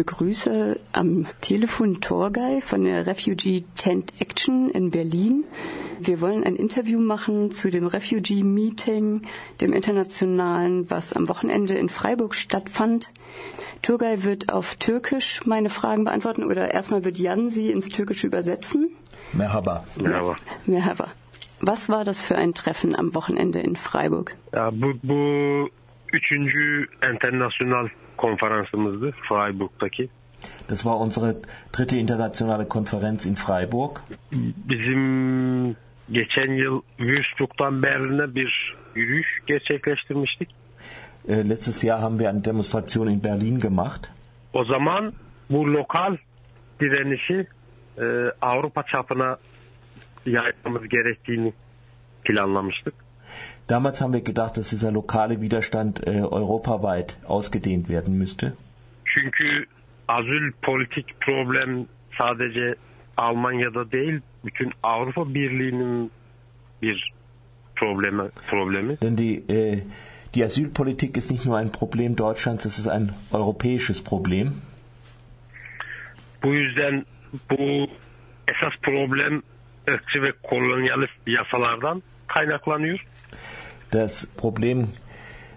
begrüße am Telefon Torgay von der Refugee Tent Action in Berlin. Wir wollen ein Interview machen zu dem Refugee Meeting, dem internationalen, was am Wochenende in Freiburg stattfand. Turgay wird auf Türkisch meine Fragen beantworten oder erstmal wird Jan sie ins Türkische übersetzen. Merhaba. Merhaba. Merhaba. Was war das für ein Treffen am Wochenende in Freiburg? Ja, bu, bu üçüncü internasyonal konferansımızdı Freiburg'daki. Das war unsere dritte internationale Konferenz in Freiburg. Bizim geçen yıl Würzburg'dan Berlin'e bir yürüyüş gerçekleştirmiştik. Äh, letztes Jahr haben wir eine Demonstration in Berlin gemacht. O zaman bu lokal direnişi e, Avrupa çapına yaymamız gerektiğini planlamıştık. Damals haben wir gedacht, dass dieser lokale Widerstand äh, europaweit ausgedehnt werden müsste. Çünkü politik problem sadece Almanya'da değil, bütün Avrupa Birliği'nin bir problemi. problemi. Denn die, äh, die Asylpolitik ist nicht nur ein Problem Deutschlands, es ist ein europäisches Problem. Bu yüzden bu esas problem ırkçı ve kolonyalist yasalardan kaynaklanıyor. Das Problem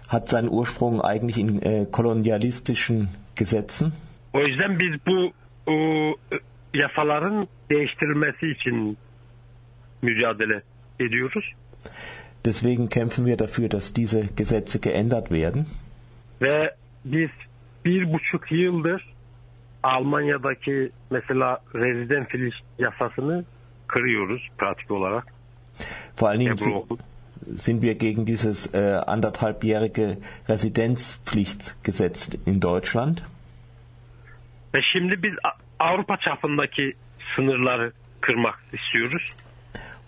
hat seinen Ursprung eigentlich in äh, kolonialistischen Gesetzen. O yüzden biz bu o, yasaların değiştirilmesi için mücadele ediyoruz. Deswegen kämpfen wir dafür, dass diese Gesetze geändert werden. Ve biz bir buçuk yıldır Almanya'daki mesela rezident filiş yasasını kırıyoruz pratik olarak. Vor allen Dingen sind wir gegen dieses äh, anderthalbjährige Residenzpflichtgesetz in Deutschland. Ve şimdi biz A- Avrupa çapındaki sınırları kırmak istiyoruz.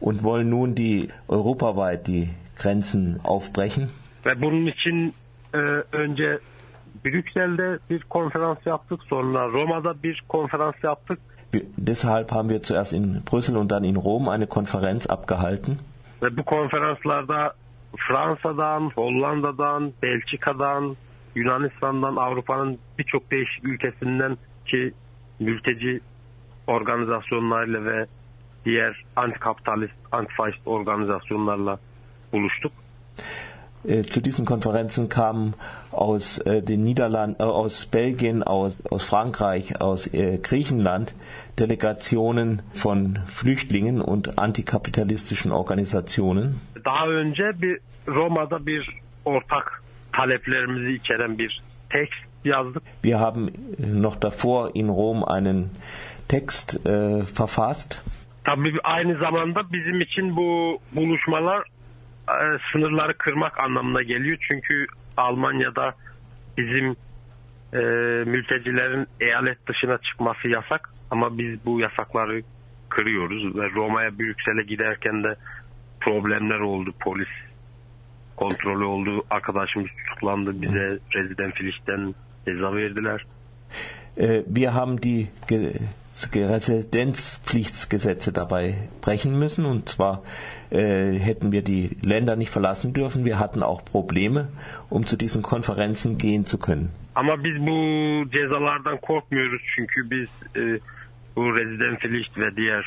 und wollen nun die europaweit die Grenzen aufbrechen. Ve bunun için e, önce Brüksel'de bir konferans yaptık. Sonra Roma'da bir konferans yaptık. Deshalb haben wir zuerst in Brüssel und dann in Rom eine Konferenz abgehalten. Bu konferanslarda Fransa'dan, Hollanda'dan, Belçika'dan, Yunanistan'dan, Avrupa'nın birçok değişik ülkesinden ki mülteci organizasyonlarıyla ve diğer antikapitalist, antifaşist organizasyonlarla buluştuk. Äh, zu diesen Konferenzen kamen aus äh, den Niederlanden, äh, aus Belgien, aus, aus Frankreich, aus Griechenland Delegationen von Flüchtlingen und antikapitalistischen Organisationen. Daha önce bir Roma'da bir ortak taleplerimizi içeren bir tekst yazdık. Wir haben noch davor in Rom einen Text äh, verfasst. Tabii aynı zamanda bizim için bu buluşmalar sınırları kırmak anlamına geliyor. Çünkü Almanya'da bizim e, mültecilerin eyalet dışına çıkması yasak. Ama biz bu yasakları kırıyoruz ve Roma'ya Brüksel'e giderken de problemler oldu. Polis kontrolü oldu. Arkadaşımız tutuklandı. Bize reziden filişten ceza verdiler. Äh, wir haben die Ge Ge- Residenzpflichtsgesetze dabei brechen müssen und zwar äh, hätten wir die Länder nicht verlassen dürfen. Wir hatten auch Probleme, um zu diesen Konferenzen gehen zu können. Ama biz bu cezalardan korkmuyoruz çünkü biz e, bu resident Pflicht ve diğer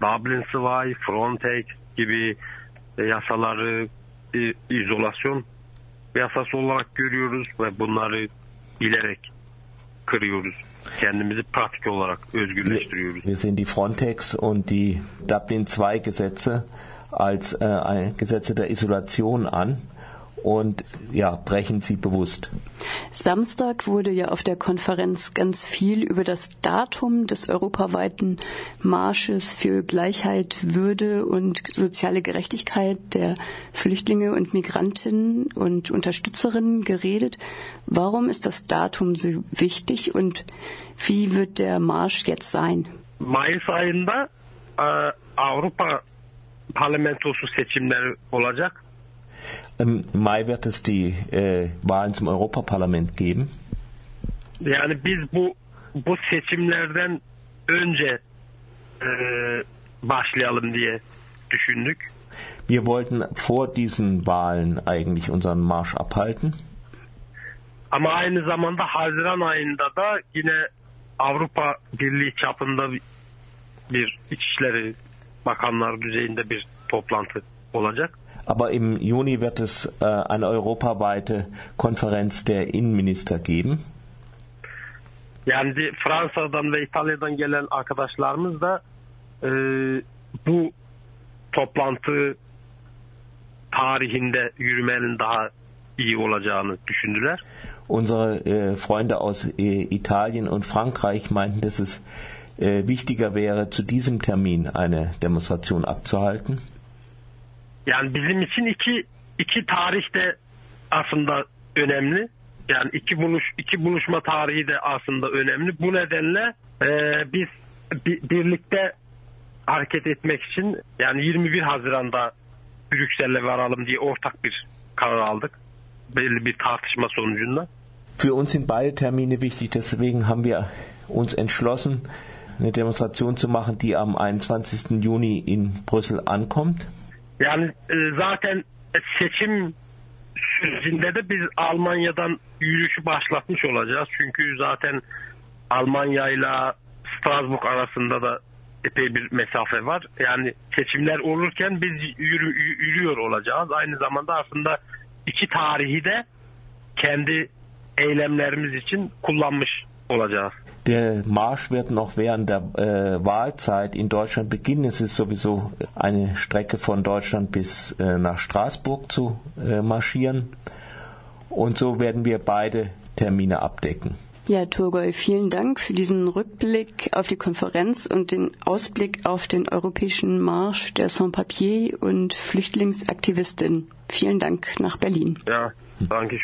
Dublin 2, Frontex gibi e, yasaları e, izolasyon yasası olarak görüyoruz ve bunları bilerek kırıyoruz. Kendimizi pratik olarak özgürleştiriyoruz. Wir sehen die Frontex und die Dublin II Gesetze als äh, Gesetze der Isolation an und ja, brechen sie bewusst. Samstag wurde ja auf der Konferenz ganz viel über das Datum des europaweiten Marsches für Gleichheit, Würde und soziale Gerechtigkeit der Flüchtlinge und Migrantinnen und Unterstützerinnen geredet. Warum ist das Datum so wichtig und wie wird der Marsch jetzt sein? Mayıs ayında e, Avrupa Parlamentosu seçimleri olacak. Im Mai wird es die äh, Wahlen zum Europaparlament geben. Yani biz bu bu seçimlerden önce e, başlayalım diye düşündük. Wir wollten vor diesen Wahlen eigentlich unseren Marsch abhalten. Ama aynı zamanda Haziran ayında da yine Avrupa Birliği çapında bir İçişleri Bakanlar düzeyinde bir toplantı olacak. Aber im Juni wird es äh, eine europaweite Konferenz der Innenminister geben. Yani Fransa'dan ve İtalya'dan gelen arkadaşlarımız da e, bu toplantı tarihinde yürümenin daha iyi olacağını düşündüler. Unsere äh, Freunde aus äh, Italien und Frankreich meinten, dass es äh, wichtiger wäre, zu diesem Termin eine Demonstration abzuhalten. Yani bizim için iki iki tarih de aslında önemli. Yani iki buluş iki buluşma tarihi de aslında önemli. Bu nedenle e, biz bi, birlikte hareket etmek için yani 21 Haziran'da Brüksel'e varalım diye ortak bir karar aldık. Belli bir tartışma sonucunda. Für uns sind beide Termine wichtig, deswegen haben wir uns entschlossen, eine Demonstration zu machen, die am 21. Juni in Brüssel ankommt. Yani e, zaten seçim sürecinde de biz Almanya'dan yürüyüşü başlatmış olacağız. Çünkü zaten Almanya ile Strasbourg arasında da epey bir mesafe var. Yani seçimler olurken biz yürü, yürüyor olacağız. Aynı zamanda aslında iki tarihi de kendi eylemlerimiz için kullanmış Der Marsch wird noch während der äh, Wahlzeit in Deutschland beginnen. Es ist sowieso eine Strecke von Deutschland bis äh, nach Straßburg zu äh, marschieren. Und so werden wir beide Termine abdecken. Ja, Turgoy, vielen Dank für diesen Rückblick auf die Konferenz und den Ausblick auf den europäischen Marsch der Sans-Papiers und Flüchtlingsaktivistin. Vielen Dank nach Berlin. Ja, danke schön.